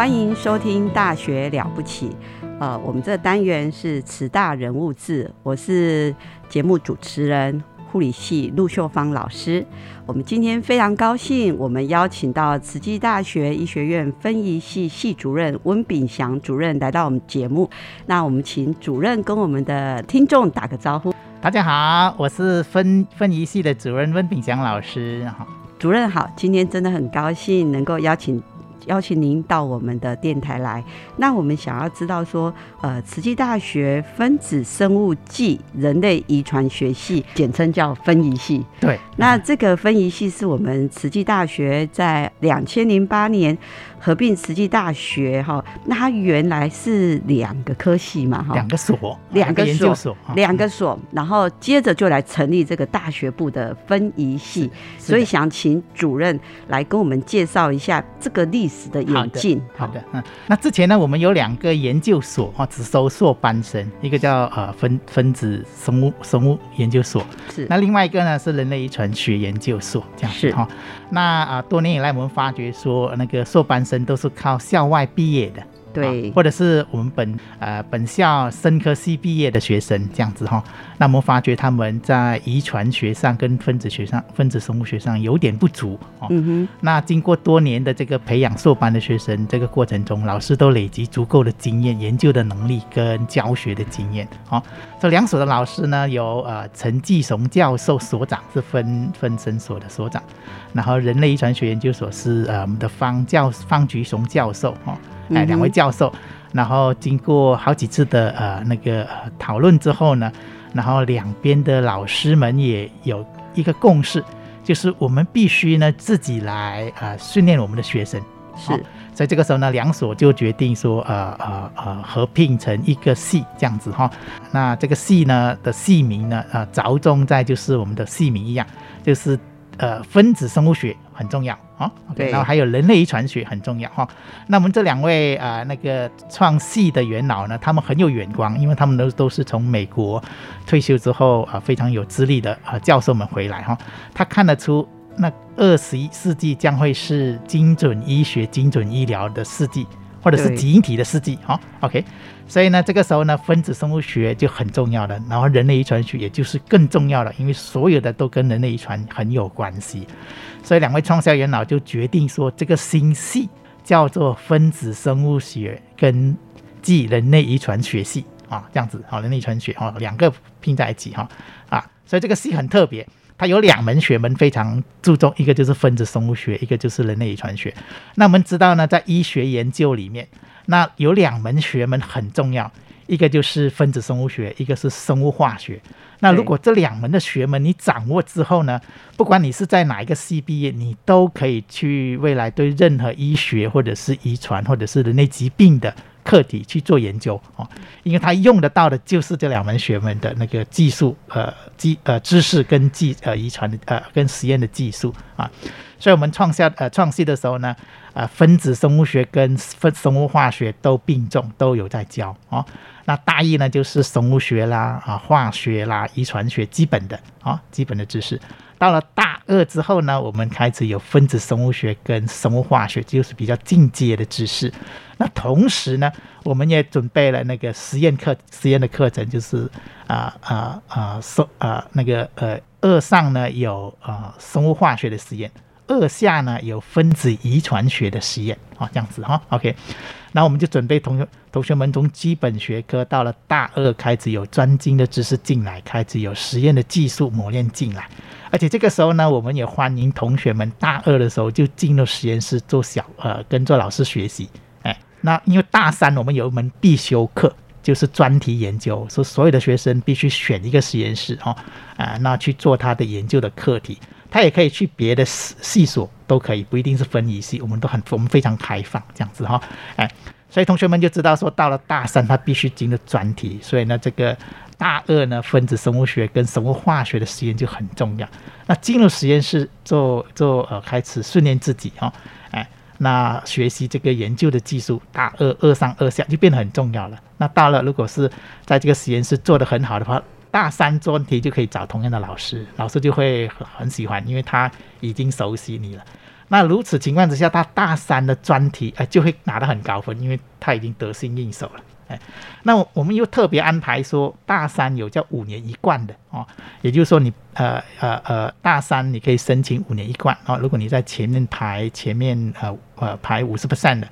欢迎收听《大学了不起》。呃，我们这单元是慈大人物志，我是节目主持人护理系陆秀芳老师。我们今天非常高兴，我们邀请到慈济大学医学院分仪系系主任温炳祥主任来到我们节目。那我们请主任跟我们的听众打个招呼。大家好，我是分分仪系的主任温炳祥老师。好，主任好，今天真的很高兴能够邀请。邀请您到我们的电台来。那我们想要知道说，呃，慈济大学分子生物暨人类遗传学系，简称叫分仪系。对。那这个分仪系是我们慈济大学在两千零八年。合并慈济大学哈，那它原来是两个科系嘛哈，两个所，两个研究所，两个所，然后接着就来成立这个大学部的分仪系，所以想请主任来跟我们介绍一下这个历史的演进。好的，嗯，那之前呢，我们有两个研究所哈，只收硕班生，一个叫呃分分子生物生物研究所，是，那另外一个呢是人类遗传学研究所，这样子哈。那啊，多年以来我们发觉说那个硕班。都是靠校外毕业的。对，或者是我们本呃本校生科系毕业的学生这样子哈，那我们发觉他们在遗传学上跟分子学上、分子生物学上有点不足哦。嗯哼。那经过多年的这个培养硕班的学生，这个过程中，老师都累积足够的经验、研究的能力跟教学的经验。好，这两所的老师呢，有呃陈继雄教授所长是分分生所的所长，然后人类遗传学研究所是呃我们的方教方菊雄教授哈。哎，两位教授，然后经过好几次的呃那个讨论之后呢，然后两边的老师们也有一个共识，就是我们必须呢自己来呃训练我们的学生。是，所以这个时候呢，两所就决定说呃呃呃合并成一个系这样子哈。那这个系呢的系名呢呃着重在就是我们的系名一样，就是呃分子生物学很重要。啊，OK，然后还有人类遗传学很重要哈。那我们这两位啊，那个创系的元老呢，他们很有眼光，因为他们都都是从美国退休之后啊，非常有资历的啊教授们回来哈。他看得出，那二十一世纪将会是精准医学、精准医疗的世纪。或者是基因体的世纪，好，OK，所以呢，这个时候呢，分子生物学就很重要了，然后人类遗传学也就是更重要了，因为所有的都跟人类遗传很有关系，所以两位创校元老就决定说，这个新系叫做分子生物学跟即人类遗传学系啊，这样子，好，人类遗传学哦，两个拼在一起哈，啊，所以这个系很特别。它有两门学门非常注重，一个就是分子生物学，一个就是人类遗传学。那我们知道呢，在医学研究里面，那有两门学门很重要，一个就是分子生物学，一个是生物化学。那如果这两门的学门你掌握之后呢，不管你是在哪一个系毕业，你都可以去未来对任何医学或者是遗传或者是人类疾病的。课题去做研究哦，因为他用得到的就是这两门学门的那个技术，呃，技呃知识跟技呃遗传的呃跟实验的技术啊，所以我们创下呃创系的时候呢，呃分子生物学跟分生物化学都并重，都有在教哦。那大一呢就是生物学啦啊化学啦遗传学基本的啊基本的知识。到了大二之后呢，我们开始有分子生物学跟生物化学，就是比较进阶的知识。那同时呢，我们也准备了那个实验课、实验的课程，就是啊啊啊生啊那个呃二上呢有啊生物化学的实验，二下呢有分子遗传学的实验啊，这样子哈，OK。那我们就准备同学同学们从基本学科到了大二开始有专精的知识进来，开始有实验的技术磨练进来，而且这个时候呢，我们也欢迎同学们大二的时候就进入实验室做小呃跟着老师学习，哎，那因为大三我们有一门必修课就是专题研究，说所有的学生必须选一个实验室哦，啊，那去做他的研究的课题。他也可以去别的系系所都可以，不一定是分仪系，我们都很我们非常开放这样子哈，哎，所以同学们就知道说到了大三他必须进的专题，所以呢这个大二呢分子生物学跟生物化学的实验就很重要。那进入实验室做做呃开始训练自己哈，哎，那学习这个研究的技术，大二二上二下就变得很重要了。那到了如果是在这个实验室做得很好的话。大三专题就可以找同样的老师，老师就会很很喜欢，因为他已经熟悉你了。那如此情况之下，他大三的专题哎就会拿到很高分，因为他已经得心应手了。哎，那我们又特别安排说，大三有叫五年一贯的哦，也就是说你呃呃呃大三你可以申请五年一贯哦，如果你在前面排前面呃呃排五十 percent 的。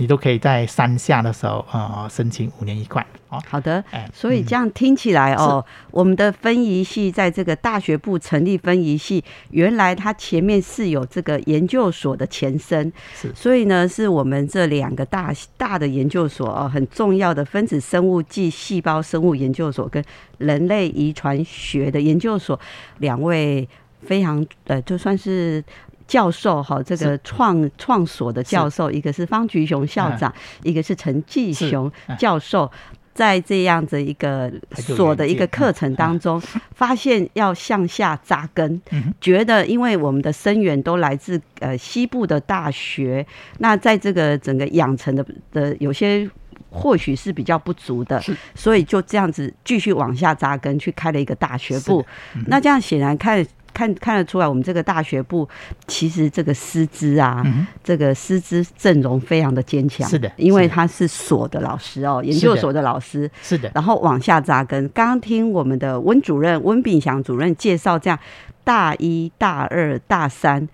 你都可以在山下的时候，呃，申请五年一贯。哦，好的。哎所以这样听起来哦，我们的分仪系在这个大学部成立分仪系，原来它前面是有这个研究所的前身。是。所以呢，是我们这两个大大的研究所哦，很重要的分子生物暨细胞生物研究所跟人类遗传学的研究所，两位非常呃，就算是。教授哈，这个创创所的教授，一个是方菊雄校长，一个是陈继雄教授，在这样子一个所的一个课程当中，发现要向下扎根，觉得因为我们的生源都来自呃西部的大学，那在这个整个养成的的有些或许是比较不足的，所以就这样子继续往下扎根，去开了一个大学部。那这样显然看。看看得出来，我们这个大学部其实这个师资啊，这个师资阵容非常的坚强。是的，因为他是所的老师哦，研究所的老师。是的，然后往下扎根。刚刚听我们的温主任温炳祥主任介绍，这样大一大二大三。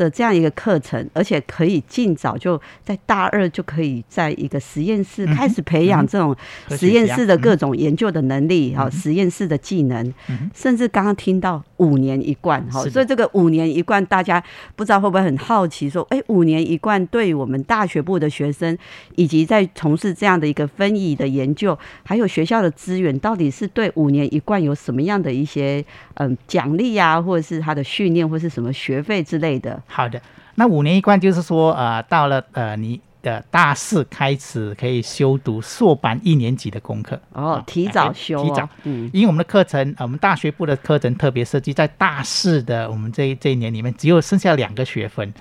的这样一个课程，而且可以尽早就在大二就可以在一个实验室开始培养这种实验室的各种研究的能力，哈，实验室的技能，甚至刚刚听到五年一贯，哈，所以这个五年一贯，大家不知道会不会很好奇，说，哎，五年一贯对于我们大学部的学生，以及在从事这样的一个分乙的研究，还有学校的资源，到底是对五年一贯有什么样的一些嗯奖励啊，或者是他的训练，或是什么学费之类的？好的，那五年一贯就是说，呃，到了呃你的大四开始可以修读硕班一年级的功课。哦，提早修，提早，嗯，因为我们的课程，我们大学部的课程特别设计在大四的我们这这一年里面只有剩下两个学分，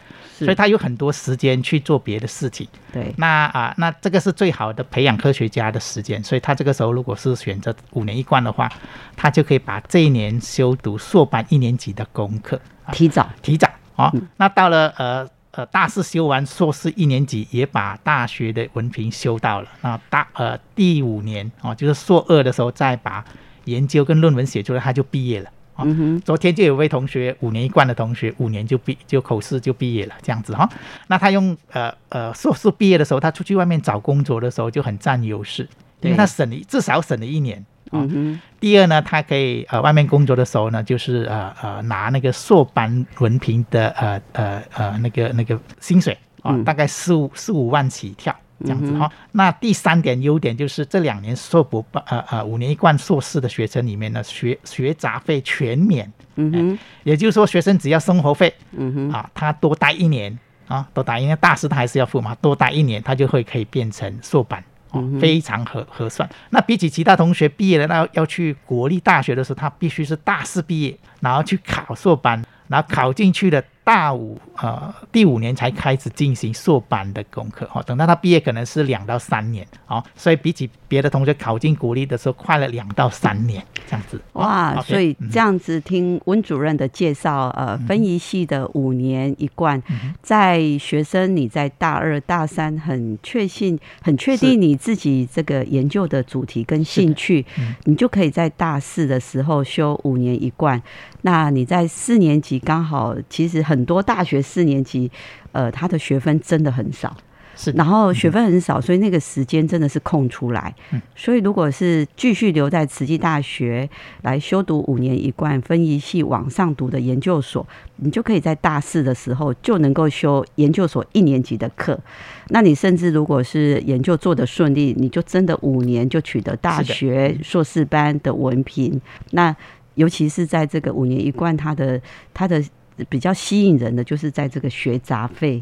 所以他有很多时间去做别的事情。对，那啊，那这个是最好的培养科学家的时间，所以他这个时候如果是选择五年一贯的话，他就可以把这一年修读硕班一年级的功课提早，提早。好，那到了呃呃大四修完硕士一年级，也把大学的文凭修到了。那大呃第五年哦，就是硕二的时候，再把研究跟论文写出来，他就毕业了。嗯哼，昨天就有位同学五年一贯的同学，五年就毕就口试就毕业了，这样子哈。那他用呃呃硕士毕业的时候，他出去外面找工作的时候就很占优势，因为他省了至少省了一年。嗯哼，第二呢，他可以呃外面工作的时候呢，就是呃呃拿那个硕班文凭的呃呃呃那个那个薪水啊，大概四五四五万起跳这样子哈。那第三点优点就是这两年硕博呃呃五年一贯硕士的学生里面呢，学学杂费全免，嗯哼，也就是说学生只要生活费，嗯哼啊，他多待一年啊，多待一年大师他还是要付嘛，多待一年他就会可以变成硕班。哦，非常合合算。那比起其他同学毕业了，那要去国立大学的时候，他必须是大四毕业，然后去考硕班，然后考进去的。大五呃第五年才开始进行硕班的功课哈，等到他毕业可能是两到三年哦，所以比起别的同学考进国立的时候快了两到三年这样子。哇，所以这样子听温主任的介绍，呃，分仪系的五年一贯，在学生你在大二大三很确信、很确定你自己这个研究的主题跟兴趣，你就可以在大四的时候修五年一贯。那你在四年级刚好其实很。很多大学四年级，呃，他的学分真的很少。是，然后学分很少，所以那个时间真的是空出来。嗯，所以如果是继续留在慈济大学来修读五年一贯分一系往上读的研究所，你就可以在大四的时候就能够修研究所一年级的课。那你甚至如果是研究做得顺利，你就真的五年就取得大学硕士班的文凭。那尤其是在这个五年一贯，他的他的比较吸引人的，就是在这个学杂费。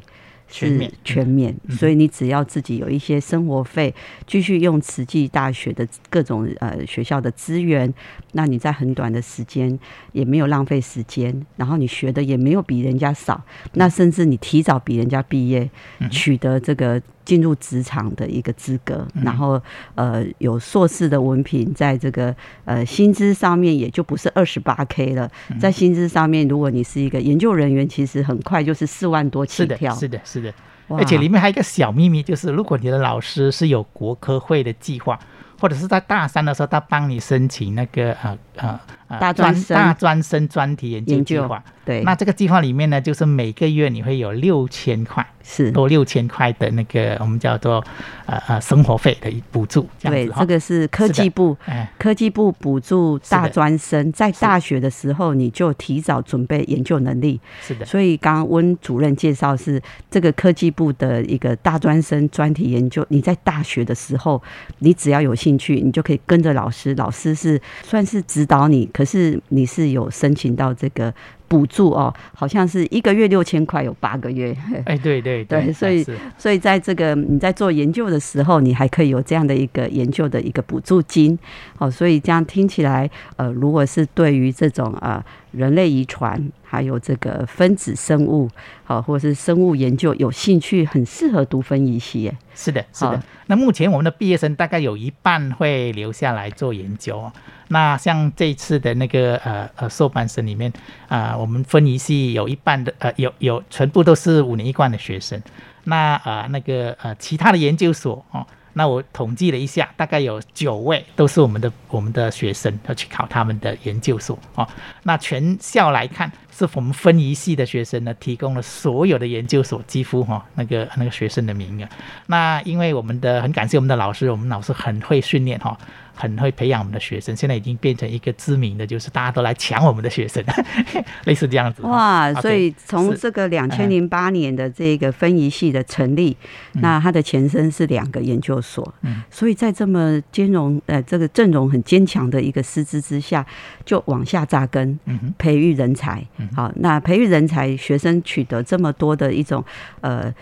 是全免，所以你只要自己有一些生活费，继续用慈济大学的各种呃学校的资源，那你在很短的时间也没有浪费时间，然后你学的也没有比人家少，那甚至你提早比人家毕业，取得这个。进入职场的一个资格，然后呃有硕士的文凭，在这个呃薪资上面也就不是二十八 K 了，在薪资上面，如果你是一个研究人员，其实很快就是四万多起跳。是的，是的，是的。而且里面还有一个小秘密，就是如果你的老师是有国科会的计划，或者是在大三的时候，他帮你申请那个呃呃大专大专生专题研究计划，对，那这个计划里面呢，就是每个月你会有六千块。是。多六千块的那个我们叫做呃呃生活费的补助，对，这个是科技部，科技部补助大专生在大学的时候你就提早准备研究能力，是的。所以刚刚温主任介绍是这个科技部的一个大专生专题研究，你在大学的时候你只要有兴趣，你就可以跟着老师，老师是算是指导你，可是你是有申请到这个。补助哦，好像是一个月六千块，有八个月。哎，对对对，所以所以在这个你在做研究的时候，你还可以有这样的一个研究的一个补助金。哦，所以这样听起来，呃，如果是对于这种呃人类遗传，还有这个分子生物，好，或者是生物研究有兴趣，很适合读分仪系。是的，是的。那目前我们的毕业生大概有一半会留下来做研究。那像这次的那个呃呃硕班生里面啊，我们分仪系有一半的呃有有全部都是五年一贯的学生。那呃那个呃其他的研究所哦。那我统计了一下，大概有九位都是我们的我们的学生要去考他们的研究所哦。那全校来看，是我们分一系的学生呢提供了所有的研究所几乎哈那个那个学生的名额。那因为我们的很感谢我们的老师，我们老师很会训练哈。很会培养我们的学生，现在已经变成一个知名的，就是大家都来抢我们的学生，类似这样子。哇，所以从这个两千零八年的这个分仪系的成立，那它的前身是两个研究所，嗯，所以在这么兼容呃这个阵容很坚强的一个师资之下，就往下扎根，嗯培育人才。好，那培育人才，学生取得这么多的一种呃。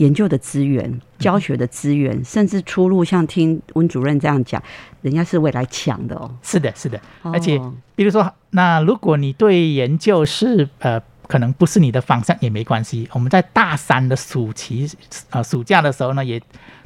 研究的资源、教学的资源，甚至出路，像听温主任这样讲，人家是未来抢的哦。是的，是的。而且，比如说，那如果你对研究是呃，可能不是你的方向也没关系。我们在大三的暑期呃暑假的时候呢，也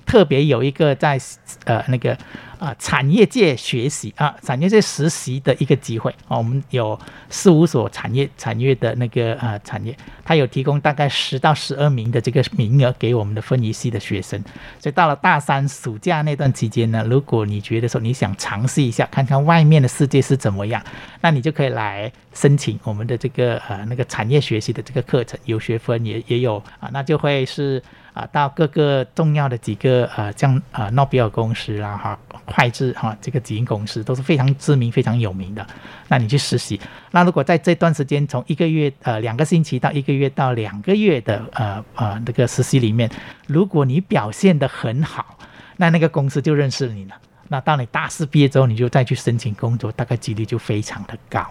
特别有一个在呃那个。啊，产业界学习啊，产业界实习的一个机会啊，我们有四五所产业产业的那个呃产业，它有提供大概十到十二名的这个名额给我们的分仪系的学生，所以到了大三暑假那段期间呢，如果你觉得说你想尝试一下，看看外面的世界是怎么样，那你就可以来申请我们的这个呃那个产业学习的这个课程，有学分也也有啊，那就会是。啊，到各个重要的几个呃，像呃诺贝尔公司啦，哈，会计哈，这个基因公司都是非常知名、非常有名的。那你去实习，那如果在这段时间，从一个月呃两个星期到一个月到两个月的呃呃那个实习里面，如果你表现得很好，那那个公司就认识你了。那到你大四毕业之后，你就再去申请工作，大概几率就非常的高。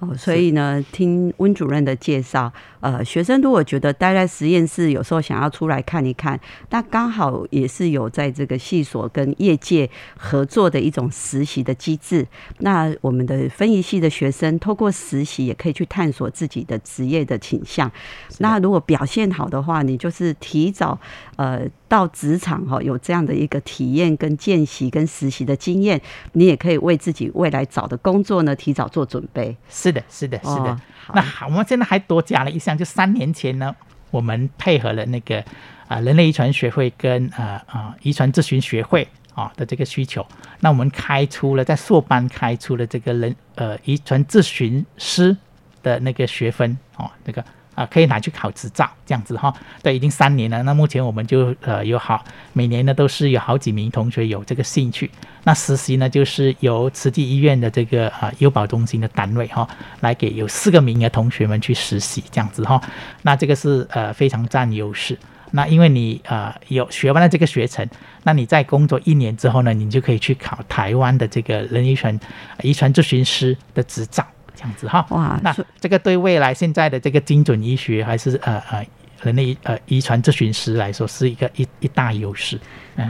哦，所以呢，听温主任的介绍。呃，学生如果觉得待在实验室，有时候想要出来看一看，那刚好也是有在这个系所跟业界合作的一种实习的机制。那我们的分仪系的学生透过实习，也可以去探索自己的职业的倾向。那如果表现好的话，你就是提早呃到职场哈，有这样的一个体验跟见习跟实习的经验，你也可以为自己未来找的工作呢提早做准备。是的，是的，是的。那好，我们现在还多加了一项，就三年前呢，我们配合了那个啊人类遗传学会跟啊啊遗传咨询学会啊的这个需求，那我们开出了在硕班开出了这个人呃遗传咨询师的那个学分哦，那个啊，可以拿去考执照这样子哈。对，已经三年了。那目前我们就呃有好每年呢都是有好几名同学有这个兴趣。那实习呢，就是由慈济医院的这个啊优保中心的单位哈，来给有四个名额同学们去实习这样子哈。那这个是呃非常占优势。那因为你呃有学完了这个学程，那你在工作一年之后呢，你就可以去考台湾的这个人遗传遗传咨询师的执照。这样子哈，哇，那这个对未来现在的这个精准医学还是呃呃人类呃遗传咨询师来说是一个一一大优势。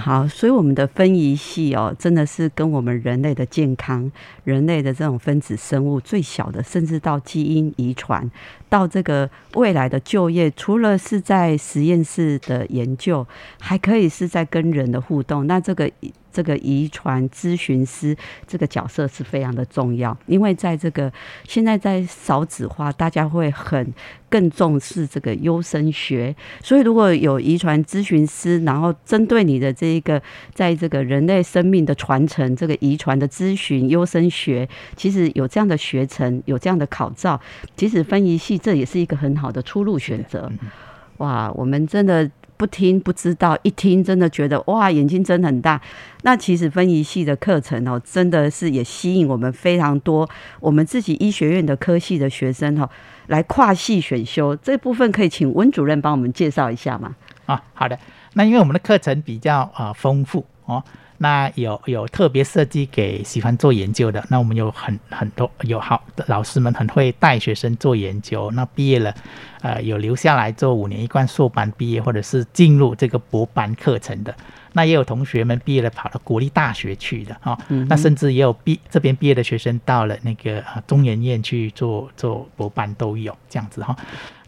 好，所以我们的分仪系哦，真的是跟我们人类的健康、人类的这种分子生物最小的，甚至到基因遗传，到这个未来的就业，除了是在实验室的研究，还可以是在跟人的互动。那这个。这个遗传咨询师这个角色是非常的重要，因为在这个现在在少子化，大家会很更重视这个优生学，所以如果有遗传咨询师，然后针对你的这一个，在这个人类生命的传承，这个遗传的咨询优生学，其实有这样的学程，有这样的考照，其实分仪系这也是一个很好的出路选择。哇，我们真的。不听不知道，一听真的觉得哇，眼睛睁很大。那其实分仪系的课程哦，真的是也吸引我们非常多我们自己医学院的科系的学生哈，来跨系选修这部分，可以请温主任帮我们介绍一下吗？啊，好的。那因为我们的课程比较啊丰富哦。那有有特别设计给喜欢做研究的，那我们有很很多有好的老师们很会带学生做研究，那毕业了，呃，有留下来做五年一贯硕班毕业，或者是进入这个博班课程的，那也有同学们毕业了跑到国立大学去的哈，那甚至也有毕这边毕业的学生到了那个中研院去做做博班都有这样子哈，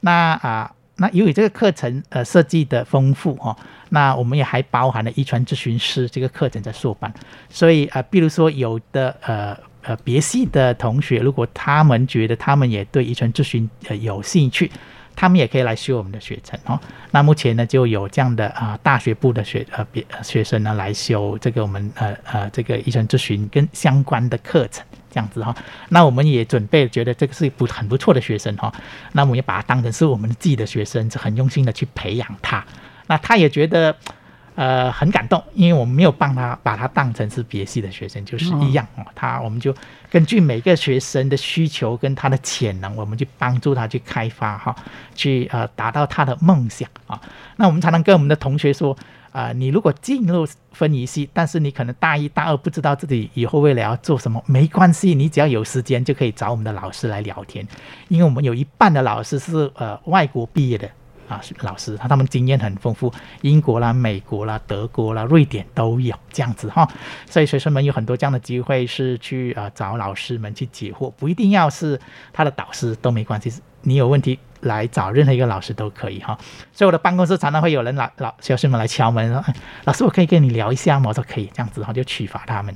那啊。那由于这个课程呃设计的丰富哦，那我们也还包含了遗传咨询师这个课程在硕班，所以啊，比如说有的呃呃别系的同学，如果他们觉得他们也对遗传咨询呃有兴趣，他们也可以来修我们的学程哦。那目前呢就有这样的啊大学部的学呃别学生呢来修这个我们呃呃这个遗传咨询跟相关的课程。这样子哈，那我们也准备觉得这个是不很不错的学生哈，那我们也把他当成是我们自己的学生，是很用心的去培养他。那他也觉得呃很感动，因为我们没有帮他把他当成是别系的学生，就是一样哦。他我们就根据每个学生的需求跟他的潜能，我们去帮助他去开发哈，去呃达到他的梦想啊。那我们才能跟我们的同学说。啊，你如果进入分仪系，但是你可能大一、大二不知道自己以后未来要做什么，没关系，你只要有时间就可以找我们的老师来聊天，因为我们有一半的老师是呃外国毕业的啊，老师他们经验很丰富，英国啦、美国啦、德国啦、瑞典都有这样子哈，所以学生们有很多这样的机会是去呃找老师们去解惑，不一定要是他的导师都没关系，你有问题。来找任何一个老师都可以哈，所以我的办公室常常会有人老老学生们来敲门说：“老师，我可以跟你聊一下吗？”我说：“可以。”这样子哈，就启发他们，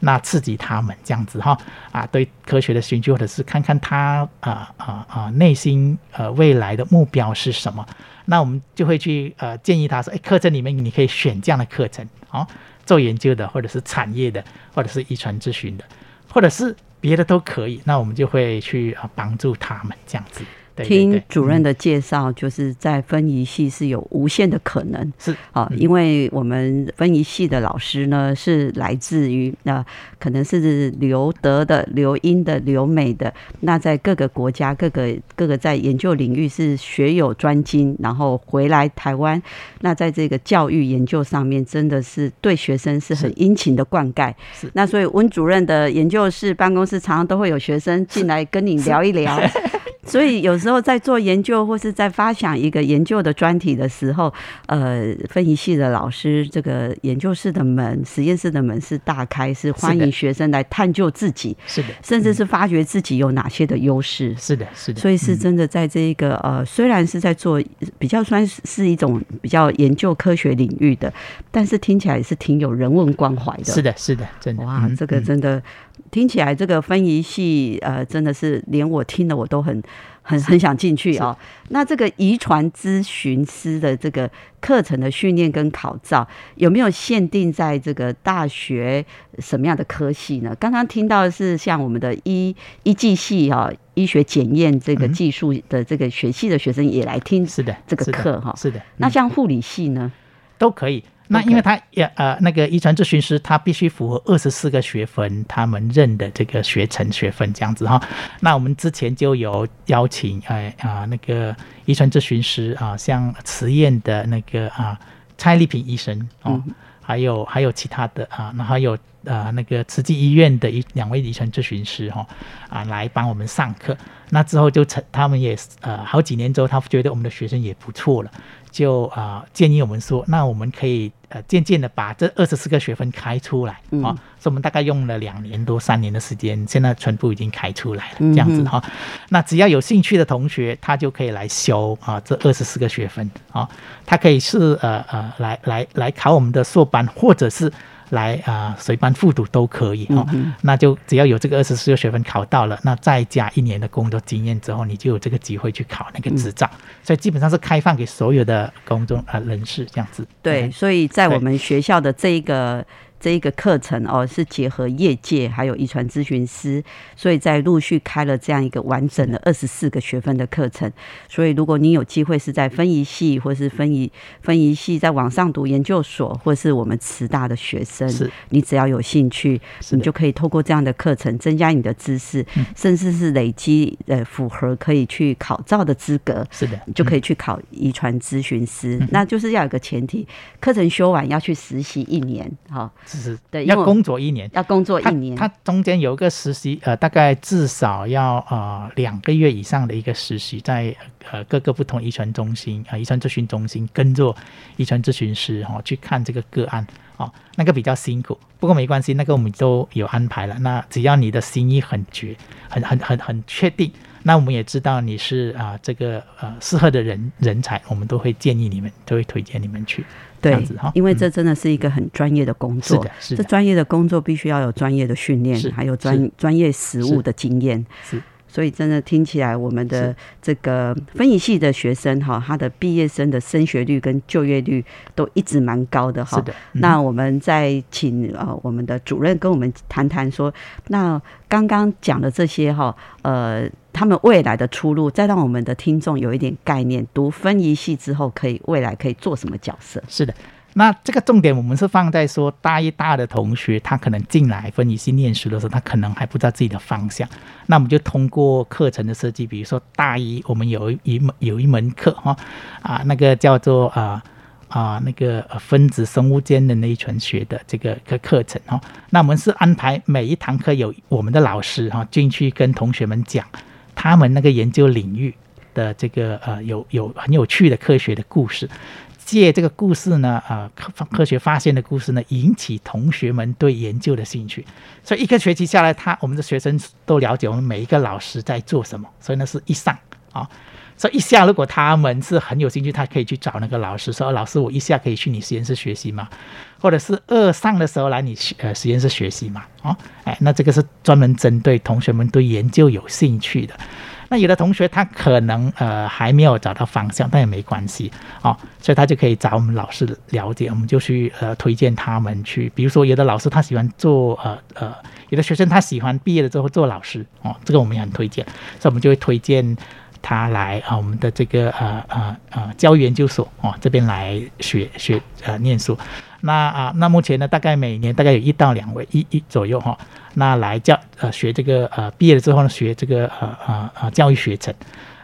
那刺激他们这样子哈啊，对科学的兴趣，或者是看看他啊啊啊内心呃未来的目标是什么，那我们就会去呃建议他说：“哎，课程里面你可以选这样的课程啊，做研究的，或者是产业的，或者是遗传咨询的，或者是别的都可以。”那我们就会去啊帮助他们这样子。听主任的介绍，就是在分仪系是有无限的可能，是。啊，因为我们分仪系的老师呢是来自于那可能是留德的、留英的、留美的，那在各个国家、各个各个在研究领域是学有专精，然后回来台湾，那在这个教育研究上面，真的是对学生是很殷勤的灌溉。是。那所以温主任的研究室办公室常常都会有学生进来跟你聊一聊。所以有时候在做研究或是在发想一个研究的专题的时候，呃，分析系的老师这个研究室的门、实验室的门是大开，是欢迎学生来探究自己，是的，甚至是发掘自己有哪些的优势，是的，是的。所以是真的在这一个呃，虽然是在做比较算是一种比较研究科学领域的，但是听起来是挺有人文关怀的。是的，是的，真的。哇，这个真的。听起来这个分仪系，呃，真的是连我听的我都很很很想进去哦。那这个遗传咨询师的这个课程的训练跟考照，有没有限定在这个大学什么样的科系呢？刚刚听到的是像我们的医医技系哈，医学检验这个嗯技术的这个学系的学生也来听是的，这个课哈。是的。那嗯像护理系呢？都可以。那因为他也呃那个遗传咨询师，他必须符合二十四个学分，他们认的这个学程学分这样子哈。那我们之前就有邀请哎啊、那个遗传咨询师啊，像慈燕的那个啊蔡丽萍医生哦，嗯还有还有其他的啊，那还有呃那个慈济医院的一两位遗传咨询师哈啊来帮我们上课。那之后就成他们也呃好几年之后，他觉得我们的学生也不错了。就啊、呃建议我们说，那我们可以呃渐渐的把这二十四个学分开出来啊、嗯所以我们大概用了两年多三年的时间，现在全部已经开出来了，这样子哈、那只要有兴趣的同学，他就可以来修啊这二十四个学分啊，他可以是呃呃来来来考我们的硕班，或者是。来啊，随班复读都可以哈、嗯。那就只要有这个二十四个学分考到了，那再加一年的工作经验之后，你就有这个机会去考那个执照。所以基本上是开放给所有的公众呃人士这样子。对，嗯所以在我们学校的这一个这一个课程哦，是结合业界还有遗传咨询师，所以在陆续开了这样一个完整的二十四个学分的课程。所以如果你有机会是在分仪系或是分仪分仪系在网上读研究所，或是我们慈大的学生，你只要有兴趣，你就可以透过这样的课程增加你的知识，嗯。甚至是累积呃符合可以去考照的资格。是的，你就可以、去考遗传咨询师，嗯。那就是要有个前提，课程修完要去实习一年，哈，是要工作一年。要工作一年。他中间有一个实习，呃，大概至少要呃两个月以上的一个实习，在呃各个不同遗传中心啊、呃遗传咨询中心跟着遗传咨询师哈、哦，去看这个个案哦，那个比较辛苦，不过没关系，那个我们都有安排了。那只要你的心意很决，很很很很确定，那我们也知道你是啊、这个呃适合的人人才，我们都会建议你们，都会推荐你们去。这对因为嗯。这真的是一个很专业的工作是的，，是的，这专业的工作必须要有专业的训练，还有专专业实务的经验。是所以真的听起来，我们的这个分析系的学生哈，他的毕业生的升学率跟就业率都一直蛮高的哈是。的。嗯那我们再请呃我们的主任跟我们谈谈说，那刚刚讲的这些哈，呃，他们未来的出路，再让我们的听众有一点概念，读分仪系之后可以未来可以做什么角色？是的，那这个重点我们是放在说，大一、大二的同学，他可能进来分析系念书的时候，他可能还不知道自己的方向。那我们就通过课程的设计，比如说大一我们有一门有一门课哈啊，那个叫做啊。啊，那个分子生物间的遗传学的这个个课程哈，那我们是安排每一堂课有我们的老师哈进去跟同学们讲他们那个研究领域的这个呃有有很有趣的科学的故事，借这个故事呢，呃，科科学发现的故事呢，引起同学们对研究的兴趣。所以一个学期下来，他我们的学生都了解我们每一个老师在做什么。所以呢，是一上啊，所以一下如果他们是很有兴趣，他可以去找那个老师说：“老师，我一下可以去你实验室学习吗？”或者是二上的时候来你呃实验室学习嘛？哦，哎，那这个是专门针对同学们对研究有兴趣的。那有的同学他可能呃还没有找到方向，但也没关系哦，所以他就可以找我们老师了解，我们就去呃推荐他们去，比如说有的老师他喜欢做呃呃，有的学生他喜欢毕业了之后做老师哦，这个我们也很推荐，所以我们就会推荐他来啊我们的这个呃呃呃教育研究所哦这边来学学呃念书。那啊，那目前呢，大概每年大概有一到两位一一左右哈、那来教呃学这个呃毕业了之后呢，学这个呃呃呃教育学程。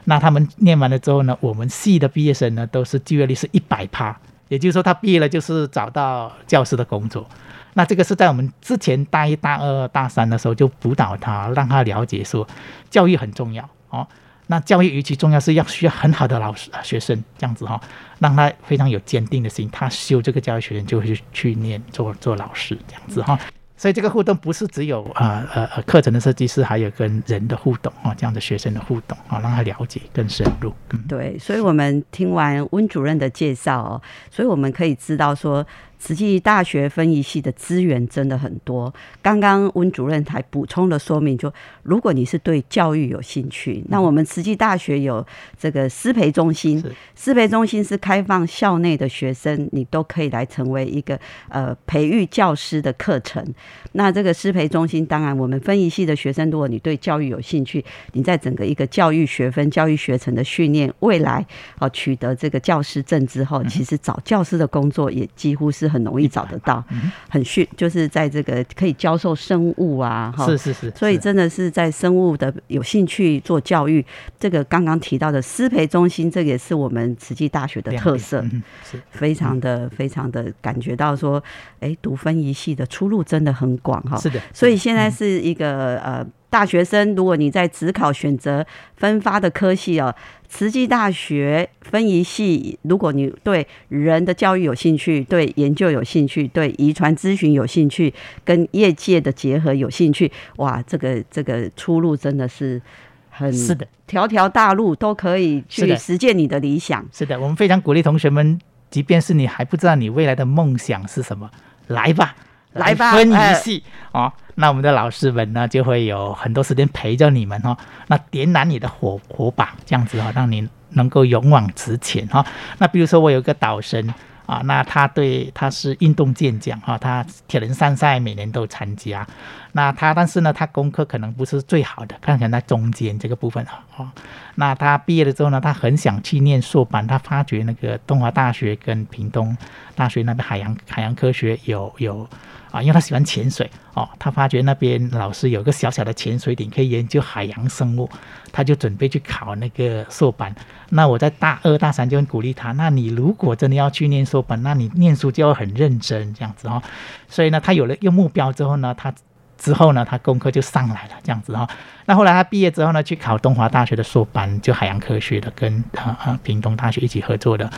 那他们念完了之后呢，我们系的毕业生呢都是就业率是一百趴，也就是说他毕业了就是找到教师的工作。那这个是在我们之前大一、大二、大三的时候就辅导他，让他了解说教育很重要哦。那教育尤其重要是要需要很好的老师、学生这样子哈、让他非常有坚定的心，他修这个教育学生就会去去念做做老师这样子哈、所以这个互动不是只有啊呃呃课程的设计师，还有跟人的互动啊、这样的学生的互动啊、让他了解更深入。嗯，对，所以我们听完温主任的介绍哦，所以我们可以知道说，慈济大学分仪系的资源真的很多。刚刚温主任还补充了说明，就如果你是对教育有兴趣，那我们慈济大学有这个师培中心，师培中心是开放校内的学生，你都可以来成为一个呃培育教师的课程。那这个师培中心，当然我们分仪系的学生，如果你对教育有兴趣，你在整个一个教育学分、教育学程的训练，未来哦取得这个教师证之后，其实找教师的工作也几乎是很容易找得到，很训就是在这个可以教授生物啊，哈，是是是，所以真的是在生物的有兴趣做教育，这个刚刚提到的师培中心，这也是我们慈济大学的特色，是非常的非常的感觉到说，哎，读分一系的出路真的很。广哈。是的，所以现在是一个呃大学生，如果你在职考选择分发的科系哦，慈济大学分仪系，如果你对人的教育有兴趣，对研究有兴趣，对遗传咨询有兴趣，跟业界的结合有兴趣，哇，这个这个出路真的是很是的，条条大路都可以去实践你的理想。是的，我们非常鼓励同学们，即便是你还不知道你未来的梦想是什么，来吧。来吧，分一系哦，那我们的老师们呢，就会有很多时间陪着你们哦，那点燃你的火火把，这样子哈，让你能够勇往直前哈。那比如说我有一个导生。啊，那他对他是运动健将哈，他铁人三赛每年都参加。那他但是呢，他功课可能不是最好的，看看在中间这个部分哈。那他毕业了之后呢，他很想去念硕班，他发觉那个东华大学跟屏东大学那边海洋海洋科学有有。啊，因为他喜欢潜水哦，他发觉那边老师有个小小的潜水艇，可以研究海洋生物，他就准备去考那个硕班。那我在大二、大三就很鼓励他。那你如果真的要去念硕班，那你念书就要很认真这样子哦。所以呢，他有了一个目标之后呢，他之后呢，他功课就上来了这样子哈。那后来他毕业之后呢，去考东华大学的硕班，就海洋科学的，跟啊啊屏东大学一起合作的。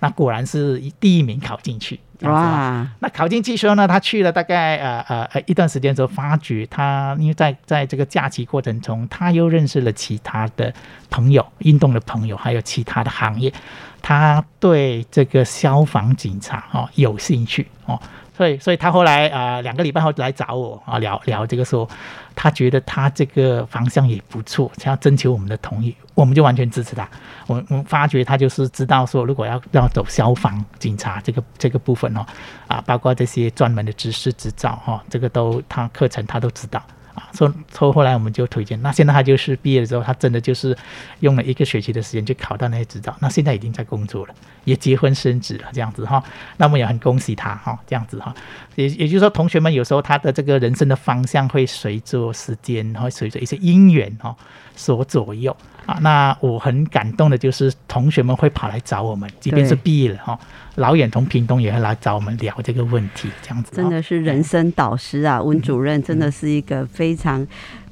那果然是第一名考进去。哇！那考进去时候呢，他去了大概呃呃呃一段时间之后，发觉他因为在在这个假期过程中，他又认识了其他的朋友，运动的朋友，还有其他的行业，他对这个消防警察哦有兴趣哦。对，所以他后来啊，两个礼拜后来找我啊，聊聊这个说，他觉得他这个方向也不错，想要征求我们的同意，我们就完全支持他。我我发觉他就是知道说，如果要要走消防警察这个这个部分哦，啊，包括这些专门的知识执照哈，这个都他课程他都知道。说说后来我们就推荐，那现在他就是毕业的时候，他真的就是用了一个学期的时间去考到那些执照，那现在已经在工作了，也结婚生子了，这样子哈，那么也很恭喜他哈，这样子哈，也也就是说，同学们有时候他的这个人生的方向会随着时间，会随着一些因缘哈所左右。啊，那我很感动的就是同学们会跑来找我们，即便是毕业了哈，老远从屏东也会来找我们聊这个问题，这样子。真的是人生导师啊，温主任真的是一个非常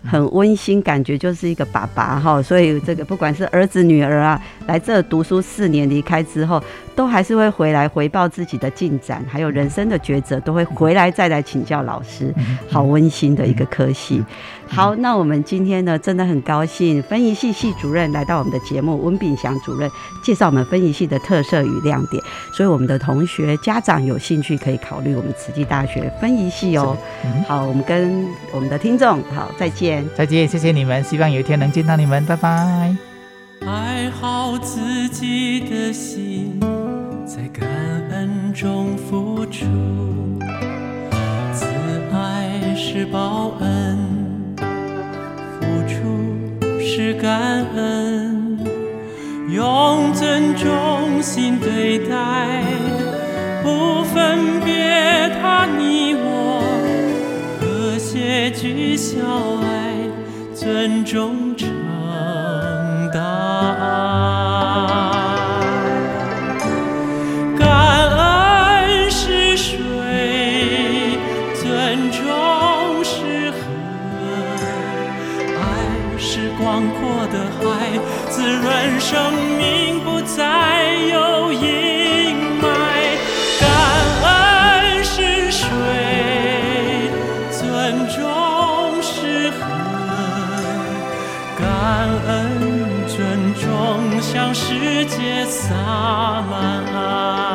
很温馨，感觉就是一个爸爸哈。所以这个不管是儿子女儿啊，来这读书四年离开之后，都还是会回来回报自己的进展，还有人生的抉择，都会回来再来请教老师，好温馨的一个科系。好，那我们今天呢，真的很高兴，分仪系系主任来到我们的节目，温炳祥主任介绍我们分仪系的特色与亮点，所以我们的同学家长有兴趣可以考虑我们慈济大学分仪系哦。好，我们跟我们的听众好再见，再见，谢谢你们，希望有一天能见到你们，拜拜。爱好自己的心，在感恩中付出，自爱是报恩。付出是感恩，用尊重心对待，不分别他你我，和谐聚小爱，尊重成大爱感恩是水尊重是河爱是广阔的海滋润生命不再有。世界洒满爱。